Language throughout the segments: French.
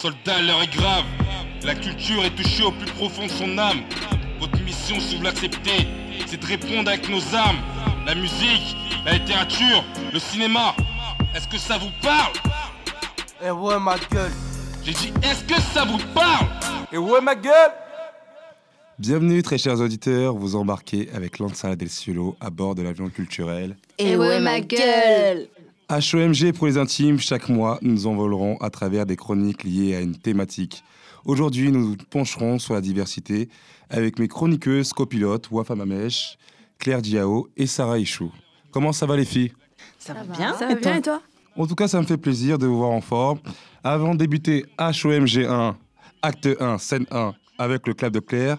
Soldat, l'heure est grave. La culture est touchée au plus profond de son âme. Votre mission, si vous l'acceptez, c'est de répondre avec nos âmes. La musique, la littérature, le cinéma. Est-ce que ça vous parle? Eh ouais, ma gueule. J'ai dit, est-ce que ça vous parle? Eh ouais, ma gueule. Bienvenue, très chers auditeurs. Vous embarquez avec Lansala del Cielo à bord de l'avion culturel. Et ouais, ma gueule HOMG pour les intimes, chaque mois, nous nous envolerons à travers des chroniques liées à une thématique. Aujourd'hui, nous nous pencherons sur la diversité avec mes chroniqueuses copilotes Wafa Mamesh, Claire Diao et Sarah Ichou. Comment ça va les filles? Ça, va bien Ça va bien et toi? En tout cas, ça me fait plaisir de vous voir en forme. Avant de débuter HOMG 1, acte 1, scène 1, avec le clap de Claire,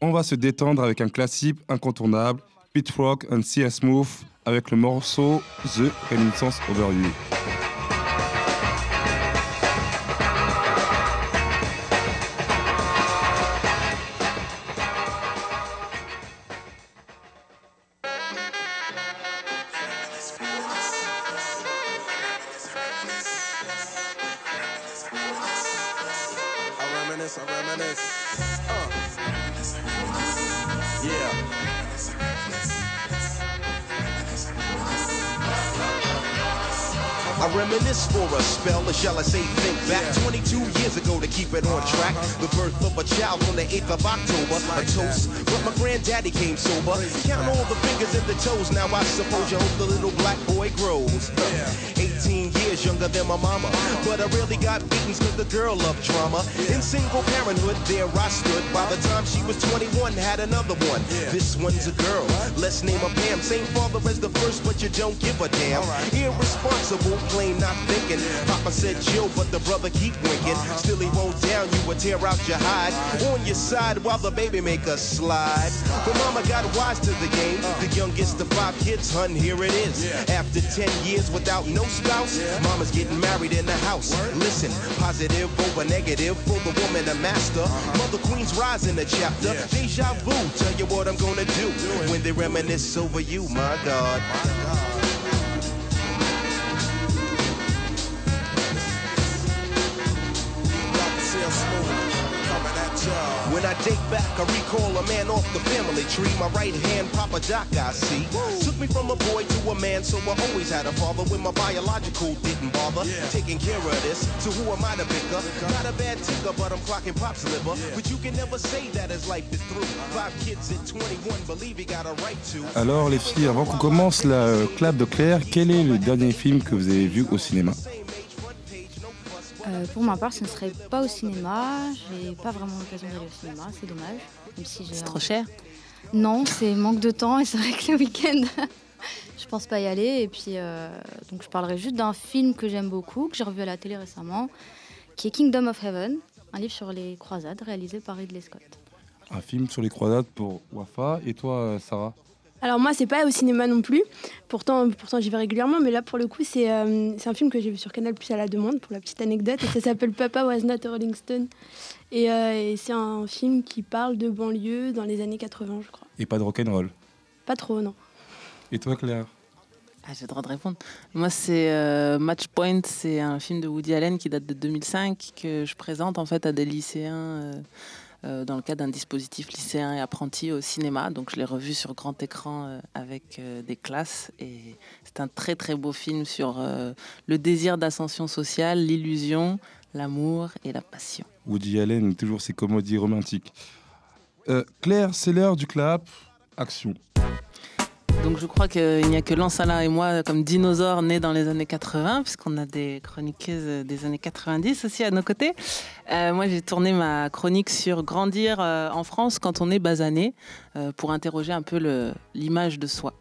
on va se détendre avec un classique incontournable, Pit Rock and C.S. Smooth, avec le morceau The Reminiscence Over You. Came sober. Count all the fingers and the toes, now I suppose you hope the little black boy grows. 18 years younger than my mama, I really got beatings cause the girl loved drama. In single parenthood, there I stood. By the time she was 21, had another one. This one's a girl, let's name her Pam. Same father as the first, but you don't give a damn. Irresponsible, plain not thinking. Papa said chill, but the brother keep winking. Uh-huh. Still he won't down you or tear out your hide. On your side while the baby make a slide. But mama got wise to the game. Uh. The youngest of five kids, hun, here it is. After 10 years without no spouse, mama's getting married in the house. Listen, positive over negative for the woman a master. Mother Queen's rise in the chapter. Deja vu, tell you what I'm gonna do when they reminisce over you, my God. When I date back, I recall a man off the family tree. My right hand, Papa Doc, I see. Took me from a boy to a man, so I always had a father when my biological didn't bother. Taking care of this, so who am I to pick up? Not a bad ticker, but I'm clocking pop's liver. But you can never say that as life is through. Five kids at 21, believe he got a right to. Alors les filles, avant qu'on commence la euh, clap de Claire, quel est le dernier film que vous avez vu au cinéma? Euh, Pour ma part, ce ne serait pas au cinéma. J'ai pas vraiment l'occasion d'aller au cinéma, c'est dommage. Même si j'ai C'est trop cher Non, c'est manque de temps et c'est vrai que le week-end, je pense pas y aller. Et puis, euh, donc je parlerai juste d'un film que j'aime beaucoup, que j'ai revu à la télé récemment, qui est Kingdom of Heaven, un livre sur les croisades réalisé par Ridley Scott. Un film sur les croisades pour Wafa. Et toi, Sarah? Alors moi, c'est pas au cinéma non plus. Pourtant, pourtant j'y vais régulièrement, mais là, pour le coup, c'est euh, c'est un film que j'ai vu sur Canal Plus à la demande, pour la petite anecdote. Et ça s'appelle Papa Was Not a Rolling Stone. Et, euh, et c'est un film qui parle de banlieue dans les années 80, je crois. Et pas de rock'n'roll. Pas trop, non. Et toi, Claire? Ah, J'ai le droit de répondre. Moi, c'est euh, Match Point, c'est un film de Woody Allen qui date de 2005 que je présente en fait à des lycéens dans le cadre d'un dispositif lycéen et apprenti au cinéma. Donc, je l'ai revu sur grand écran euh, avec euh, des classes et c'est un très très beau film sur euh, le désir d'ascension sociale, l'illusion, l'amour et la passion. Woody Allen, toujours ses comédies romantiques. Euh, Claire, c'est l'heure du clap. Action. Donc je crois qu'il n'y a que Lansala et moi comme dinosaures nés dans les années 80, puisqu'on a des chroniqueuses des années 90 aussi à nos côtés. Euh, moi j'ai tourné ma chronique sur grandir euh, en France quand on est basané, euh, pour interroger un peu l'image de soi.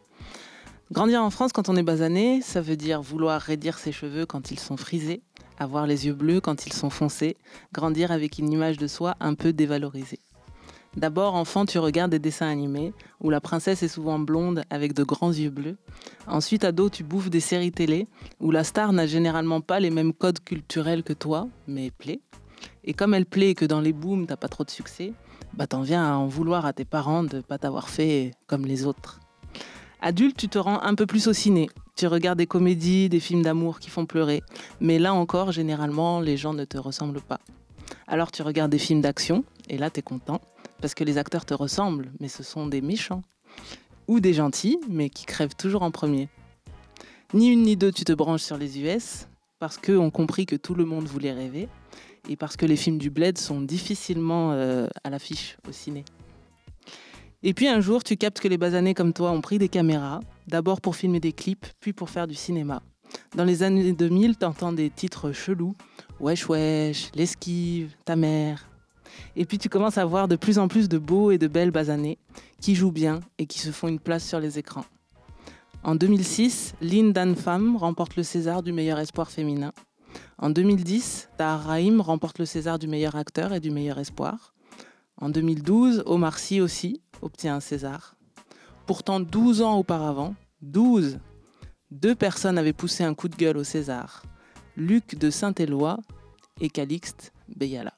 Grandir en France quand on est basané, ça veut dire vouloir raidir ses cheveux quand ils sont frisés, avoir les yeux bleus quand ils sont foncés, grandir avec une image de soi un peu dévalorisée. D'abord, enfant, tu regardes des dessins animés où la princesse est souvent blonde avec de grands yeux bleus. Ensuite, ado, tu bouffes des séries télé où la star n'a généralement pas les mêmes codes culturels que toi, mais plaît. Et comme elle plaît et que dans les booms, t'as pas trop de succès, bah t'en viens à en vouloir à tes parents de pas t'avoir fait comme les autres. Adulte, tu te rends un peu plus au ciné. Tu regardes des comédies, des films d'amour qui font pleurer. Mais là encore, généralement, les gens ne te ressemblent pas. Alors tu regardes des films d'action, et là, tu es content, parce que les acteurs te ressemblent, mais ce sont des méchants. Ou des gentils, mais qui crèvent toujours en premier. Ni une ni deux, tu te branches sur les US, parce qu'eux ont compris que tout le monde voulait rêver, et parce que les films du Bled sont difficilement euh, à l'affiche au ciné. Et puis un jour, tu captes que les basanés comme toi ont pris des caméras, d'abord pour filmer des clips, puis pour faire du cinéma. Dans les années 2000, t'entends des titres chelous, Wesh Wesh, L'esquive, Ta mère. Et puis tu commences à voir de plus en plus de beaux et de belles basanés qui jouent bien et qui se font une place sur les écrans. En 2006, Lynn Dan Pham remporte le César du meilleur espoir féminin. En 2010, Tahar Rahim remporte le César du meilleur acteur et du meilleur espoir. En 2012, Omar Sy aussi obtient un César. Pourtant, 12 ans auparavant, 12, deux personnes avaient poussé un coup de gueule au César. Luc de Saint-Éloi et Calixte Beyala.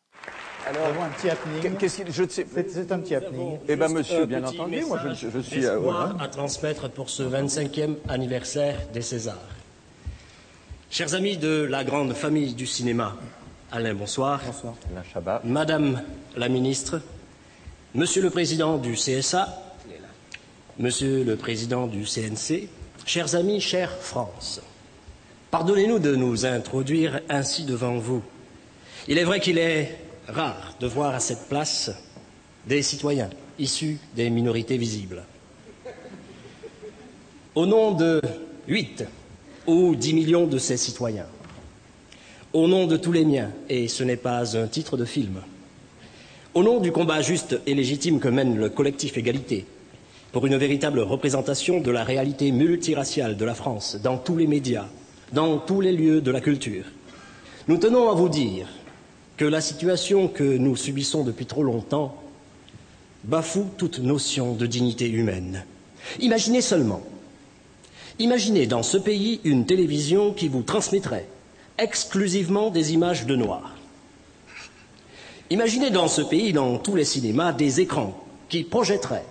Alors, un petit happening. Qu'est-ce qu'il- je ne sais- C'est un petit happening. Eh ben, monsieur, Euh, bien entendu, moi, je, suis. euh, voilà. à transmettre pour ce 25e anniversaire des Césars. Chers amis de la grande famille du cinéma, Alain, bonsoir. Bonsoir. Madame la ministre, Monsieur le président du CSA, Monsieur le président du CNC, chers amis, chère France, pardonnez-nous de nous introduire ainsi devant vous. Il est vrai qu'il est rare de voir à cette place des citoyens issus des minorités visibles. Au nom de 8 ou 10 millions de ces citoyens, au nom de tous les miens, et ce n'est pas un titre de film, au nom du combat juste et légitime que mène le collectif Égalité pour une véritable représentation de la réalité multiraciale de la France dans tous les médias, dans tous les lieux de la culture, nous tenons à vous dire que la situation que nous subissons depuis trop longtemps bafoue toute notion de dignité humaine. Imaginez seulement, imaginez dans ce pays une télévision qui vous transmettrait exclusivement des images de noirs. Imaginez dans ce pays, dans tous les cinémas, des écrans qui projetteraient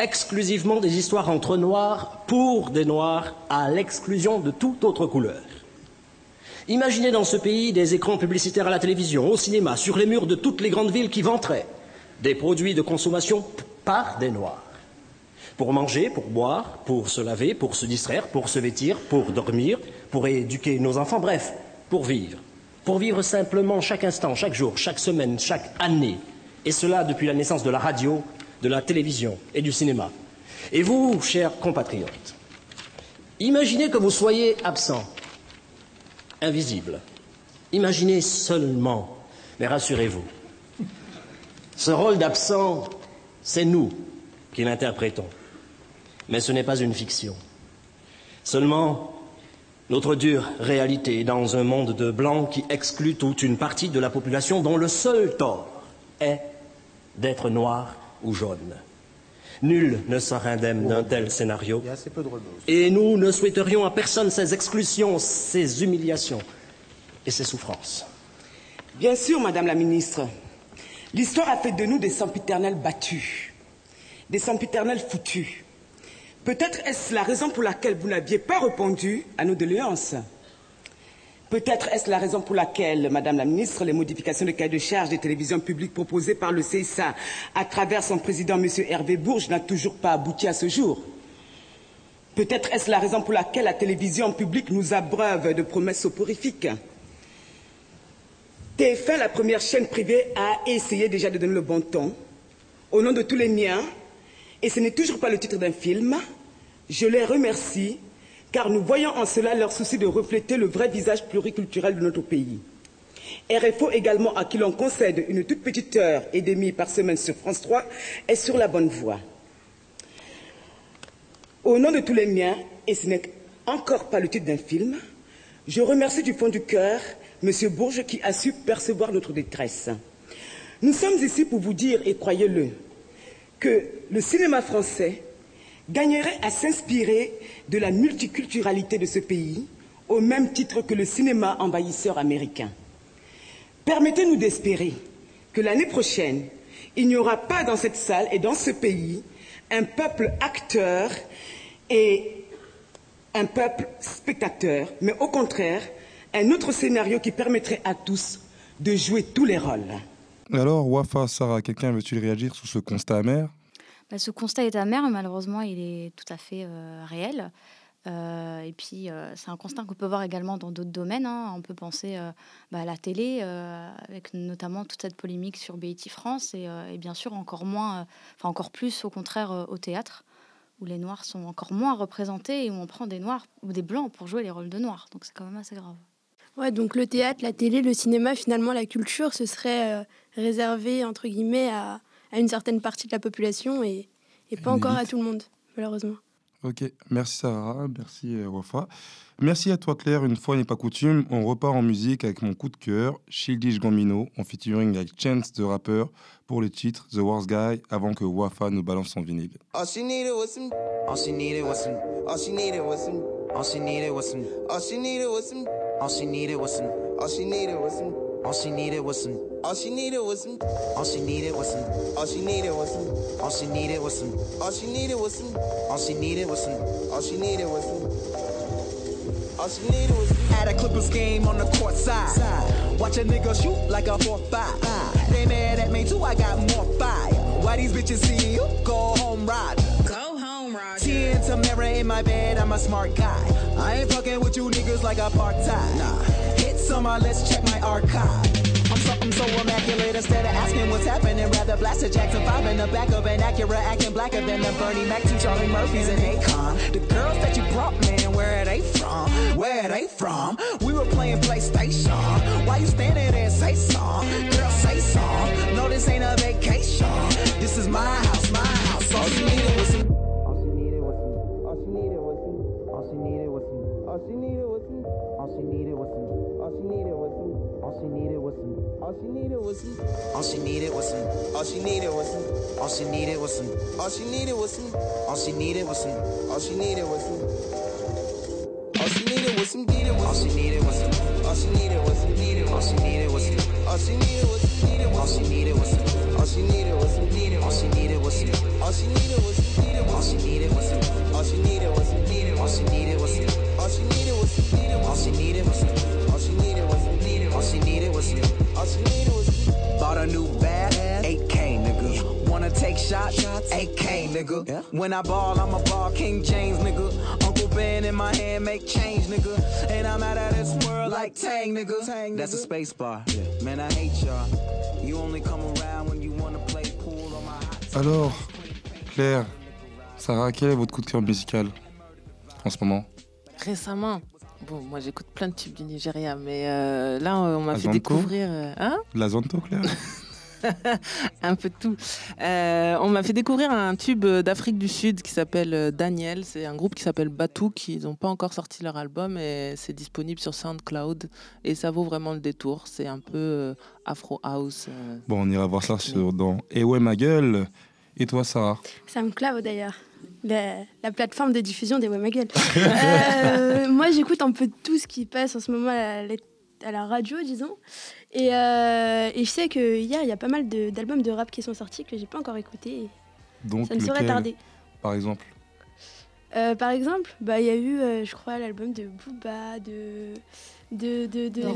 exclusivement des histoires entre noirs pour des noirs à l'exclusion de toute autre couleur. Imaginez dans ce pays des écrans publicitaires à la télévision, au cinéma, sur les murs de toutes les grandes villes qui vanteraient des produits de consommation par des noirs. Pour manger, pour boire, pour se laver, pour se distraire, pour se vêtir, pour dormir, pour éduquer nos enfants, bref, pour vivre. Pour vivre simplement chaque instant, chaque jour, chaque semaine, chaque année. Et cela depuis la naissance de la radio, de la télévision et du cinéma. Et vous, chers compatriotes, imaginez que vous soyez absent, invisible. Imaginez seulement, mais rassurez-vous, ce rôle d'absent, c'est nous qui l'interprétons. Mais ce n'est pas une fiction. Seulement, notre dure réalité dans un monde de blancs qui exclut toute une partie de la population dont le seul tort est d'être noir ou jaune. Nul ne sera indemne d'un tel scénario. Et nous ne souhaiterions à personne ces exclusions, ces humiliations et ces souffrances. Bien sûr, Madame la Ministre, l'histoire a fait de nous des sempiternels battus, des sempiternels foutus. Peut-être est-ce la raison pour laquelle vous n'aviez pas répondu à nos doléances. Peut-être est-ce la raison pour laquelle, Madame la Ministre, les modifications de cahier de charges des télévisions publiques proposées par le CSA à travers son président, M. Hervé Bourges, n'a toujours pas abouti à ce jour? Peut-être est-ce la raison pour laquelle la télévision publique nous abreuve de promesses soporifiques? TF1, la première chaîne privée, a essayé déjà de donner le bon ton. Au nom de tous les miens, et ce n'est toujours pas le titre d'un film, je les remercie car nous voyons en cela leur souci de refléter le vrai visage pluriculturel de notre pays. RFO également, à qui l'on concède une toute petite heure et demie par semaine sur France 3, est sur la bonne voie. Au nom de tous les miens, et ce n'est encore pas le titre d'un film, je remercie du fond du cœur M. Bourges qui a su percevoir notre détresse. Nous sommes ici pour vous dire, et croyez-le, que le cinéma français gagnerait à s'inspirer de la multiculturalité de ce pays au même titre que le cinéma envahisseur américain. Permettez-nous d'espérer que l'année prochaine, il n'y aura pas dans cette salle et dans ce pays un peuple acteur et un peuple spectateur, mais au contraire, un autre scénario qui permettrait à tous de jouer tous les rôles. Alors, Wafa, Sarah, quelqu'un veut-il réagir sur ce constat amer? Bah, ce constat est amer, malheureusement, il est tout à fait euh, réel. Euh, et puis, euh, c'est un constat qu'on peut voir également dans d'autres domaines. hein. On peut penser bah, à la télé, avec notamment toute cette polémique sur BIT France, et, et bien sûr encore moins, enfin encore plus au contraire au théâtre, où les noirs sont encore moins représentés et où on prend des noirs ou des blancs pour jouer les rôles de noirs. Donc c'est quand même assez grave. Ouais, donc le théâtre, la télé, le cinéma, finalement, la culture, ce serait réservé, entre guillemets, à, à une certaine partie de la population et, et pas encore à tout le monde, malheureusement. Ok, merci Sarah, merci euh, Wafa. Merci à toi Claire, une fois n'est pas coutume, on repart en musique avec mon coup de cœur, Shildish Gambino, en featuring avec Chance de rappeur pour le titre The Worst Guy, avant que Wafa nous balance son vinyle. All she needed was some. All she needed was some. All she needed was some. All she needed was some. All she needed was some. All she needed was some. All she needed was some. All she needed was some. All she needed was some. All she needed was some. All she needed was some. All she needed was some. All she needed was some. All she needed was some. All she needed was some. All she needed was At a Clippers game on the court side. Watch a nigga shoot like a 4-5. They mad at me too, I got more fire. Why these bitches see you? Go home, ride. Go home, ride. Ten Tamara in my bed, I'm a smart guy. I ain't fucking with you niggas like a part-time. Nah. Uh, let's check my archive. I'm something so immaculate instead of asking what's happening. Rather blast a Jackson 5 in the back of an Acura, acting blacker than the Bernie Mac, two Charlie Murphys and Akon. The girls that you brought, man, where are they from? Where are they from? We were playing PlayStation. Why you standing there? Say song, girl, say song. No, this ain't a vacation. This is my house, my house. All you needed was some. All she needed was some. All she needed was some. All she needed was some. All she needed was some. All she needed was some. All she needed was some. All she needed was some. All she needed was some. All she needed was some. All she needed was some. All she needed was some. All she needed was some. Needed All was she needed was some. All she needed was some. Needed All she needed was some. All she needed was some. Needed All she needed was some. All she needed was some. Needed All she needed was some. All she needed was some. Needed All she needed was some. All she needed was some. Needed All she needed was some. All she needed was some. Needed All she needed was some. All she needed was some. All she needed was some. Bought a new bag, 8K, nigga. Wanna take shots? 8K, nigga. When I ball, I'm a ball King James, nigga. Uncle Ben in my hand, make change, nigga. And I'm out of this world like Tang, nigga. That's a space bar. Man, I hate y'all. You only come around when you wanna play pool on my hot Alors, Claire, Sarah, quel est votre coup de cœur musical en ce moment? Récemment, bon, moi j'écoute plein de tubes du Nigeria, mais euh, là on m'a fait découvrir. euh, hein La Zonto, Claire un peu de tout. Euh, on m'a fait découvrir un tube d'Afrique du Sud qui s'appelle Daniel. C'est un groupe qui s'appelle Batou, qui n'ont pas encore sorti leur album et c'est disponible sur SoundCloud et ça vaut vraiment le détour. C'est un peu Afro House. euh. Bon, on ira voir ça sur, dans Et ouais, ma gueule. Et toi, Sarah? Ça me clave d'ailleurs. La, la plateforme de diffusion des Ouais ma gueule. Euh, moi, j'écoute un peu tout ce qui passe en ce moment à la, à la radio, disons. Et, euh, et je sais que hier, il y a pas mal d'albums de, rap qui sont sortis que j'ai pas encore écoutés. Donc, Ça ne saurait tarder. Par exemple? Euh, par exemple, bah, il y a eu, euh, je crois, l'album de Booba, de. De, de, de, De de, de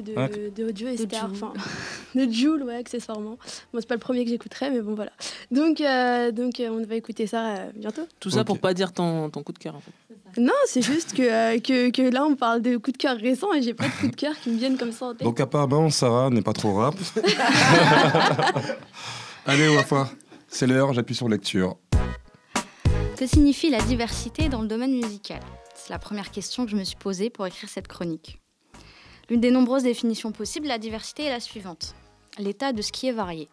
de, de Joe et De Star, Jul. enfin, de Jules, ouais, accessoirement. Bon, c'est pas le premier que j'écouterai, mais bon, voilà. Donc, euh, donc euh, on va écouter ça euh, bientôt. Tout ça Ok. pour pas dire ton, ton coup de cœur en fait. Non, c'est juste que, euh, que, que là, on parle de coups de cœur récents et j'ai pas de coups de cœur qui me viennent comme ça en tête. Donc, apparemment, Sarah n'est pas trop rap. Allez, Wafa, c'est l'heure, j'appuie sur lecture. Que signifie la diversité dans le domaine musical? C'est la première question que je me suis posée pour écrire cette chronique. L'une des nombreuses définitions possibles, la diversité est la suivante. L'état de ce qui est varié.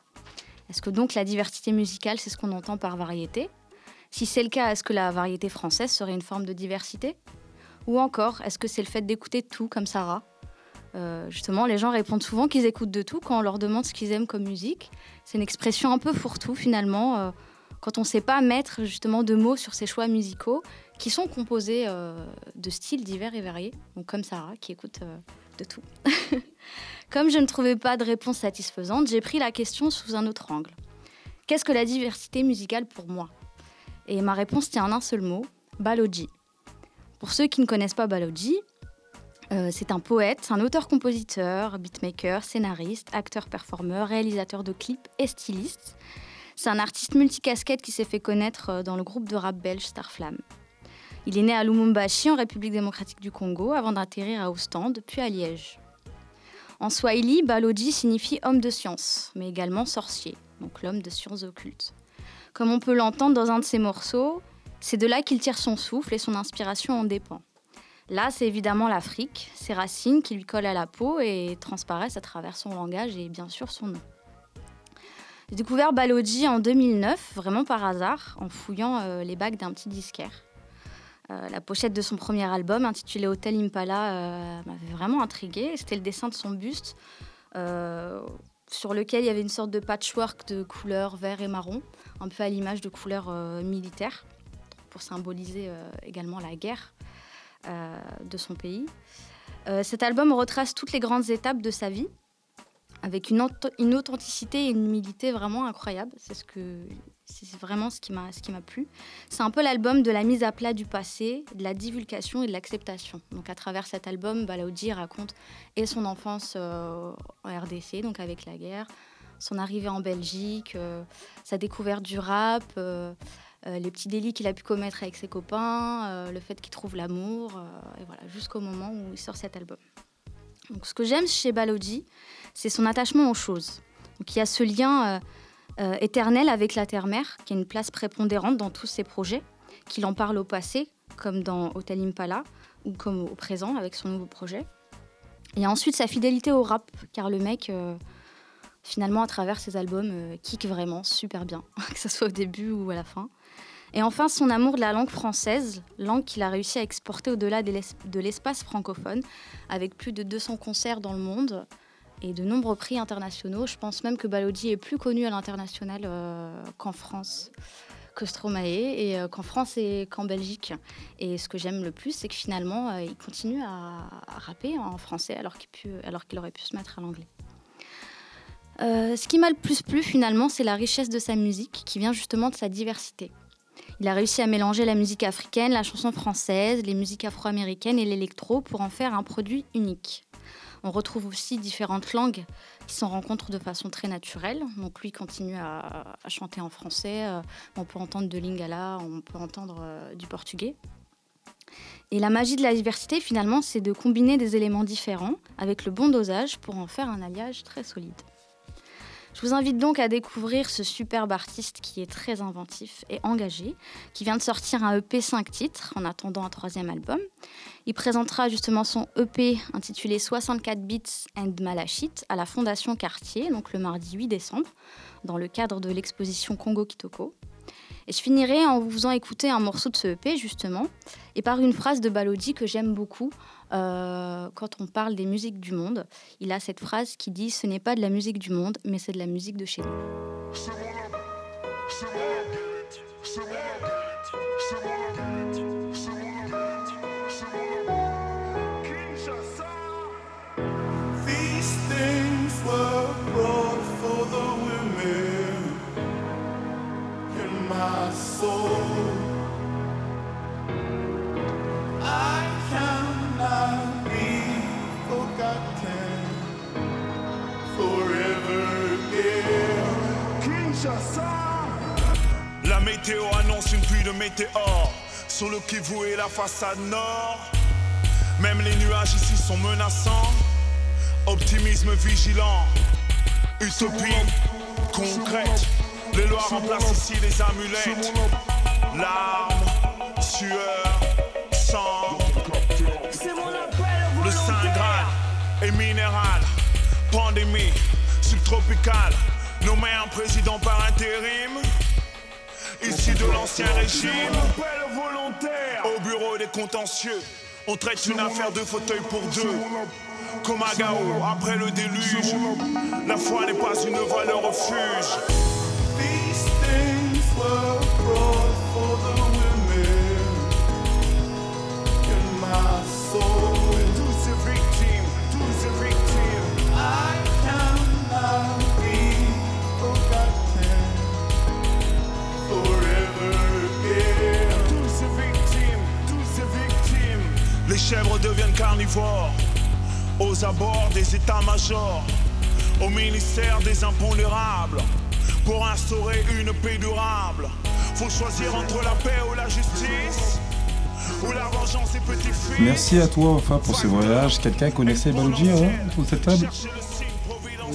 Est-ce que donc la diversité musicale, c'est ce qu'on entend par variété? Si c'est le cas, est-ce que la variété française serait une forme de diversité? Ou encore, est-ce que c'est le fait d'écouter tout comme Sarah? Euh, Justement, les gens répondent souvent qu'ils écoutent de tout quand on leur demande ce qu'ils aiment comme musique. C'est une expression un peu fourre-tout finalement. euh, quand on ne sait pas mettre justement de mots sur ces choix musicaux qui sont composés euh, de styles divers et variés, donc comme Sarah qui écoute euh, de tout. comme je ne trouvais pas de réponse satisfaisante, j'ai pris la question sous un autre angle. Qu'est-ce que la diversité musicale pour moi? Et ma réponse tient en un seul mot, Baloji. Pour ceux qui ne connaissent pas Baloji, euh, c'est un poète, un auteur-compositeur, beatmaker, scénariste, acteur-performeur, réalisateur de clips et styliste. C'est un artiste multicasquette qui s'est fait connaître euh, dans le groupe de rap belge Starflame. Il est né à Lumumbashi, en République démocratique du Congo, avant d'atterrir à Ostende, puis à Liège. En Swahili, Baloji signifie homme de science, mais également sorcier, donc l'homme de sciences occultes. Comme on peut l'entendre dans un de ses morceaux, c'est de là qu'il tire son souffle et son inspiration en dépend. Là, c'est évidemment l'Afrique, ses racines qui lui collent à la peau et transparaissent à travers son langage et bien sûr son nom. J'ai découvert Baloji en 2009, vraiment par hasard, en fouillant euh, les bacs d'un petit disquaire. Euh, la pochette de son premier album, intitulé Hotel Impala, euh, m'avait vraiment intriguée. C'était le dessin de son buste, sur lequel il y avait une sorte de patchwork de couleurs vert et marron, un peu à l'image de couleurs militaires, pour symboliser également la guerre. De son pays. Cet album retrace toutes les grandes étapes de sa vie, avec une, authenticité et une humilité vraiment incroyables. C'est vraiment ce qui m'a plu. C'est un peu l'album de la mise à plat du passé, de la divulgation et de l'acceptation. Donc à travers cet album, Balaoudi raconte et son enfance euh, en RDC, donc avec la guerre, son arrivée en Belgique, sa découverte du rap. Euh, les petits délits qu'il a pu commettre avec ses copains, euh, le fait qu'il trouve l'amour, euh, et voilà, jusqu'au moment où il sort cet album. Donc, ce que j'aime chez Baloji, c'est son attachement aux choses. Donc, il y a ce lien éternel avec la terre-mère, qui a une place prépondérante dans tous ses projets, qu'il en parle au passé, comme dans Hotel Impala, ou comme au présent avec son nouveau projet. Et ensuite sa fidélité au rap, car le mec, finalement, à travers ses albums, kick vraiment super bien, que ce soit au début ou à la fin. Et enfin, son amour de la langue française, langue qu'il a réussi à exporter au-delà de l'espace francophone, avec plus de 200 concerts dans le monde et de nombreux prix internationaux. Je pense même que Balodi est plus connu à l'international euh, qu'en France, que Stromae, et euh, qu'en France et qu'en Belgique. Et ce que j'aime le plus, c'est que finalement, euh, il continue à, rapper en français alors qu'il aurait pu se mettre à l'anglais. ce qui m'a le plus plu finalement, c'est la richesse de sa musique qui vient justement de sa diversité. Il a réussi à mélanger la musique africaine, la chanson française, les musiques afro-américaines et l'électro pour en faire un produit unique. On retrouve aussi différentes langues qui s'en rencontrent de façon très naturelle. Donc lui continue à, chanter en français, euh, on peut entendre de lingala, on peut entendre euh, du portugais. Et la magie de la diversité, finalement, c'est de combiner des éléments différents avec le bon dosage pour en faire un alliage très solide. Je vous invite donc à découvrir ce superbe artiste qui est très inventif et engagé, qui vient de sortir un EP 5 titres en attendant un troisième album. Il présentera justement son EP intitulé 64 Beats and Malachite à la Fondation Cartier, donc le mardi 8 décembre, dans le cadre de l'exposition Congo Kitoko. Et je finirai en vous faisant écouter un morceau de ce EP justement, et par une phrase de Balodi que j'aime beaucoup euh, quand on parle des musiques du monde. Il a cette phrase qui dit Ce n'est pas de la musique du monde, mais c'est de la musique de chez nous. La météo annonce une pluie de météores sur le Kivu et la façade nord. Même les nuages ici sont menaçants. Optimisme vigilant, utopie concrète. Les lois remplacent ici les amulettes. Larmes, sueur, sang. Le Saint Graal est minéral. Pandémie subtropicale. Nommé un président par intérim. Ici de l'ancien régime. Au bureau des contentieux. On traite une affaire de fauteuil pour deux. Comme à Gao, après le déluge. La foi n'est pas une le refuge. Fort, aux abords des états-majors, au ministère des impondérables, pour instaurer une paix durable. Faut choisir entre la paix ou la justice, ou la vengeance des petits fils. Merci à toi, enfin, pour ce voyage. Quelqu'un connaissait Balouji hein, autour de cette table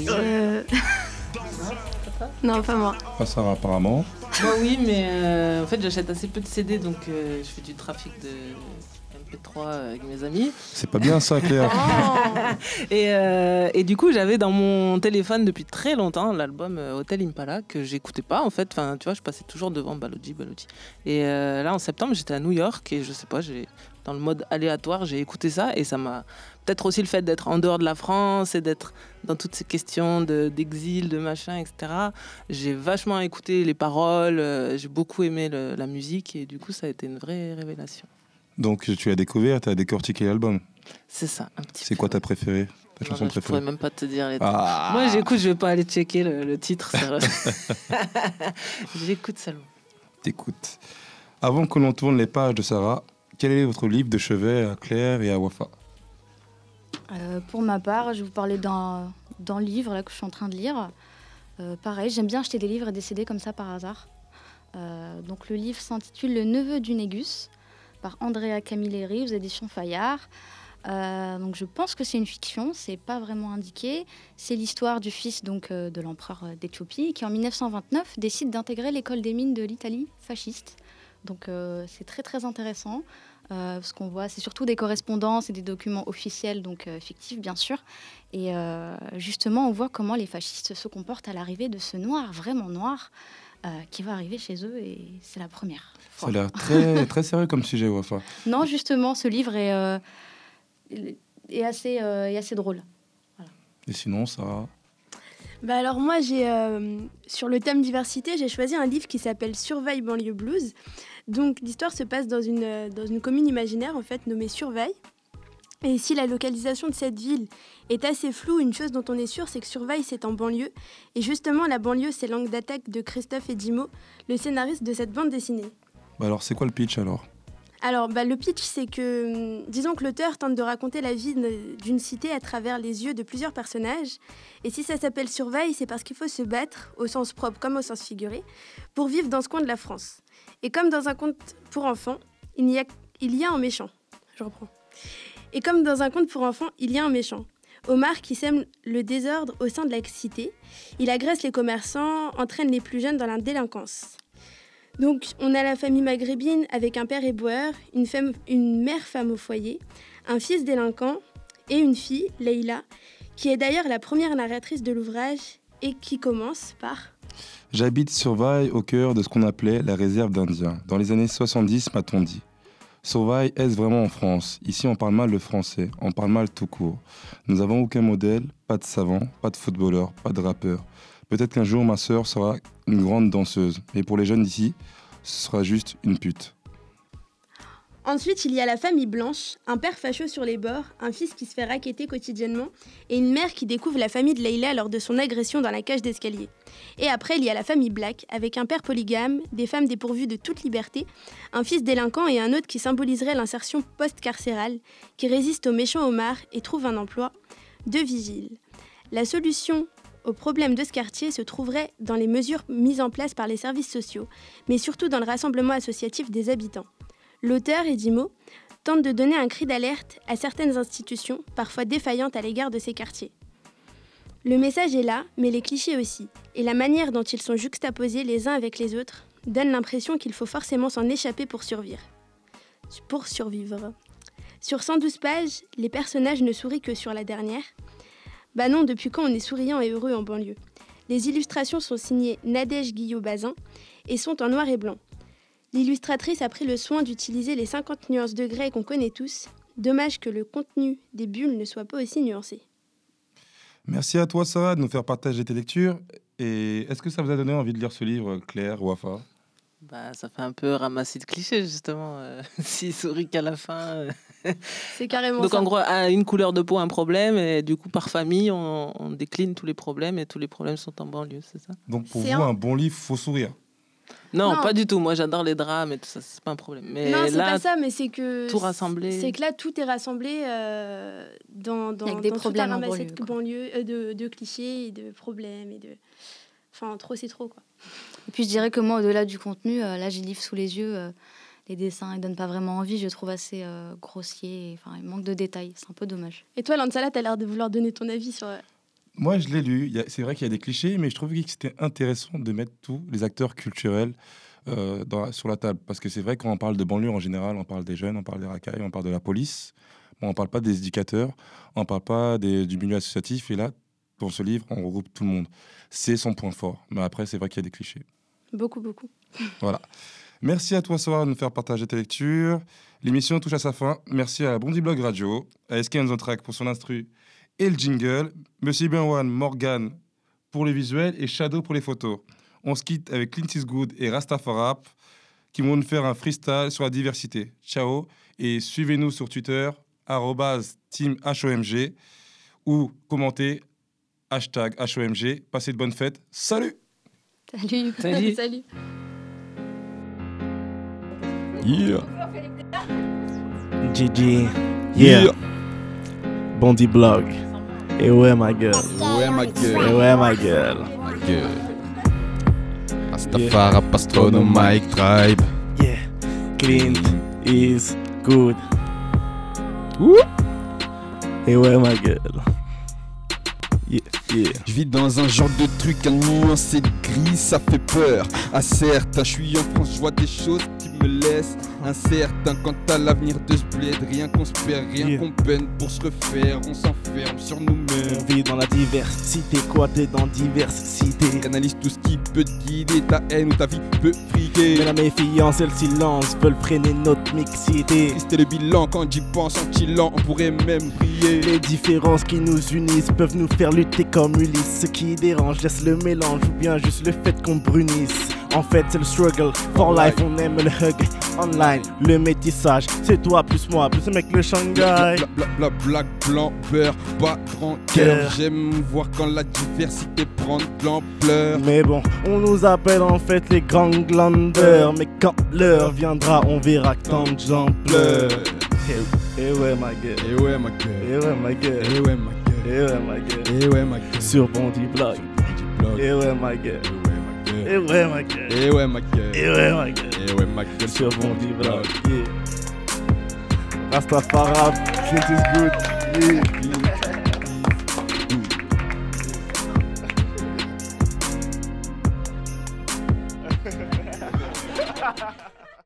Euh, non, pas moi. Pas Sarah, apparemment. Moi oui, mais euh, en fait j'achète assez peu de CD, donc euh, je fais du trafic de MP3 avec mes amis. C'est pas bien ça, Claire. et, euh, et du coup, j'avais dans mon téléphone depuis très longtemps l'album euh, Hotel Impala que j'écoutais pas en fait. Enfin, tu vois, je passais toujours devant Balodi, Balodi. Et euh, là, en septembre, j'étais à New York et je sais pas, j'ai dans le mode aléatoire, j'ai écouté ça et ça m'a peut-être aussi le fait d'être en dehors de la France et d'être dans toutes ces questions de- d'exil, de, machin, etc. J'ai vachement écouté les paroles, euh, j'ai beaucoup aimé le- la musique et du coup, ça a été une vraie révélation. Donc tu as découvert, tu as décortiqué l'album. C'est ça, un petit C'est quoi ta préférée Ta Non, chanson non, je préférée pourrais même pas te dire les Ah. Moi, j'écoute, je vais pas aller checker le, le titre. ça- j'écoute seulement. T'écoutes. Avant que l'on tourne les pages de Sarah, quel est votre livre de chevet à Claire et à Wafa? Euh, pour ma part, je vais vous parler d'un d'un livre là, que je suis en train de lire. Euh, pareil, j'aime bien acheter des livres et des CD comme ça par hasard. Euh, donc le livre s'intitule Le neveu du Négus par Andrea Camilleri aux éditions Fayard. Euh, donc je pense que c'est une fiction, c'est pas vraiment indiqué. C'est l'histoire du fils donc euh, de l'empereur euh, d'Éthiopie qui en 1929 décide d'intégrer l'école des mines de l'Italie fasciste. Donc c'est très très intéressant parce qu'on voit, c'est surtout des correspondances et des documents officiels, donc fictifs bien sûr. Et justement, on voit comment les fascistes se comportent à l'arrivée de ce noir, vraiment noir, euh, qui va arriver chez eux et c'est la première. Ça a l'air très, très sérieux comme sujet, Wafa. Non, justement, ce livre est, euh, est, assez, euh, est assez drôle. Et sinon, Sarah Bah alors moi j'ai euh, sur le thème diversité j'ai choisi un livre qui s'appelle Surveille banlieue blues. Donc l'histoire se passe dans une dans une commune imaginaire en fait nommée Surveille. Et si la localisation de cette ville est assez floue, une chose dont on est sûr c'est que Surveille c'est en banlieue et justement la banlieue c'est l'angle d'attaque de Christophe Edimo, le scénariste de cette bande dessinée. Bah Alors, c'est quoi le pitch alors? Alors, bah, le pitch, c'est que, hum, disons que l'auteur tente de raconter la vie d'une cité à travers les yeux de plusieurs personnages. Et si ça s'appelle Surveille, c'est parce qu'il faut se battre, au sens propre comme au sens figuré, pour vivre dans ce coin de la France. Et comme dans un conte pour enfants, il y a, il y a un méchant. Je reprends. Et comme dans un conte pour enfants, il y a un méchant. Omar qui sème le désordre au sein de la cité. Il agresse les commerçants, entraîne les plus jeunes dans la délinquance. Donc, on a la famille maghrébine avec un père éboueur, une, mère femme au foyer, un fils délinquant et une fille, Leïla, qui est d'ailleurs la première narratrice de l'ouvrage et qui commence par J'habite Surveille au cœur de ce qu'on appelait la réserve d'Indiens. Dans les années 70, m'a-t-on dit. Surveille, est-ce vraiment en France Ici, on parle mal le français, on parle mal tout court. Nous n'avons aucun modèle, pas de savant, pas de footballeur, pas de rappeur. Peut-être qu'un jour, ma sœur sera une grande danseuse, mais pour les jeunes d'ici, ce sera juste une pute. Ensuite, il y a la famille blanche, un père fâcheux sur les bords, un fils qui se fait raqueter quotidiennement et une mère qui découvre la famille de Leïla lors de son agression dans la cage d'escalier. Et après, il y a la famille black, avec un père polygame, des femmes dépourvues de toute liberté, un fils délinquant et un autre qui symboliserait l'insertion post-carcérale, qui résiste au méchant Omar et trouve un emploi de vigile. La solution au problème de ce quartier se trouverait dans les mesures mises en place par les services sociaux, mais surtout dans le rassemblement associatif des habitants. L'auteur, Edimo, tente de donner un cri d'alerte à certaines institutions, parfois défaillantes à l'égard de ces quartiers. Le message est là, mais les clichés aussi, et la manière dont ils sont juxtaposés les uns avec les autres donne l'impression qu'il faut forcément s'en échapper pour survivre. Pour survivre. Sur 112 pages, les personnages ne sourient que sur la dernière. Bah non, depuis quand on est souriant et heureux en banlieue? Les illustrations sont signées Nadège Guillot-Bazin et sont en noir et blanc. L'illustratrice a pris le soin d'utiliser les 50 nuances de grès qu'on connaît tous. Dommage que le contenu des bulles ne soit pas aussi nuancé. Merci à toi, Sarah, de nous faire partager tes lectures. Et est-ce que ça vous a donné envie de lire ce livre, Claire, Wafa Bah, ça fait un peu ramassis de clichés, justement. euh, S'il sourit qu'à la fin. euh. C'est carrément Donc, ça. en gros, à une couleur de peau, un problème. Et du coup, par famille, on, on décline tous les problèmes. Et tous les problèmes sont en banlieue, c'est ça? Donc pour vous, un... un- bon livre, faut sourire. Non, Non. pas du tout. Moi, j'adore les drames et tout ça, c'est pas un problème. Mais non, c'est pas ça, mais c'est que. tout rassemblé. C'est que là, tout est rassemblé euh, dans, dans, Avec des dans problèmes en banlieue, euh, de, de clichés et de problèmes et de. Enfin, trop, c'est trop, quoi. Et puis je dirais que moi, au-delà du contenu, euh, là j'ai livre sous les yeux, euh, les dessins ils donnent pas vraiment envie, je trouve assez euh, grossier, enfin il manque de détails, c'est un peu dommage. Et toi, Lansala, t'as l'air de vouloir donner ton avis sur. Moi, je l'ai lu. C'est vrai qu'il y a des clichés, mais je trouve que c'était intéressant de mettre tous les acteurs culturels euh, dans- sur la table. Parce que c'est vrai, quand on parle de banlieue en général, on parle des jeunes, on parle des racailles, on parle de la police. on ne parle pas des éducateurs, on ne parle pas des- du milieu associatif. Et là, dans ce livre, on regroupe tout le monde. C'est son point fort. Mais après, c'est vrai qu'il y a des clichés. Beaucoup, beaucoup. Voilà. Merci à toi, Sora, de nous faire partager tes lectures. L'émission touche à sa fin. Merci à Bondi Blog Radio, à SK Track pour son instru et le jingle, Monsieur Benwan, Morgan pour les visuels et Shadow pour les photos. On se quitte avec Clint Eastwood et Rastafarap qui vont nous faire un freestyle sur la diversité. Ciao et suivez-nous sur Twitter arrobase team HOMG ou commentez hashtag HOMG. Passez de bonnes fêtes. Salut Salut Salut. Salut Yeah. GG. Yeah. Bondi Blog. Et ouais, ma gueule. Ouais, ma gueule. Et ouais, ma gueule. Ma gueule. Rastafari, Pastrono, Mike Tribe. Yeah. Clint is good. Et ouais, ma gueule. Yeah, yeah. Je vis dans un genre de truc à nuancer de gris, ça fait peur. À certains, je suis en France, je vois des choses qui me laissent incertain quant à l'avenir de ce bled. Rien qu'on se perd, rien Yeah. qu'on peine pour se refaire. On s'enferme sur nous-mêmes. On vit dans la diversité, quoi, t'es dans diversité. Analyse tout ce qui peut te guider, ta haine ou ta vie peut friquer. Mais la méfiance et le silence veulent freiner notre mixité. Est le bilan quand j'y pense en chillant, on pourrait même briller. Les différences qui nous unissent peuvent nous faire lutter comme Ulysse. Ce qui dérange, laisse le mélange ou bien juste le fait qu'on brunisse. En fait, c'est le struggle for life, on aime le hug online, le métissage. C'est toi plus moi, plus le mec le Shanghai. Bla, bla, bla, black, blanc, beurre, pas. Cœur. J'aime voir quand la diversité prend de l'ampleur. Mais bon, on nous appelle en fait les ganglanders. Mais quand l'heure viendra, on verra que tant de gens pleurent. Et, et ouais, ma gueule. Et ouais, ma gueule. Et ouais, ma gueule. Et ouais, ma gueule. Et ouais, ma gueule. Et ouais, ma gueule. Sur Bondi Blog. Blog. Et ouais, ma gueule. Et ouais, ma gueule. Et ouais, ma gueule. Et ouais, ma gueule. Et ouais, ma gueule. Sur Bondi Blog. Yeah. Rastafari, Clint is good. Yeah.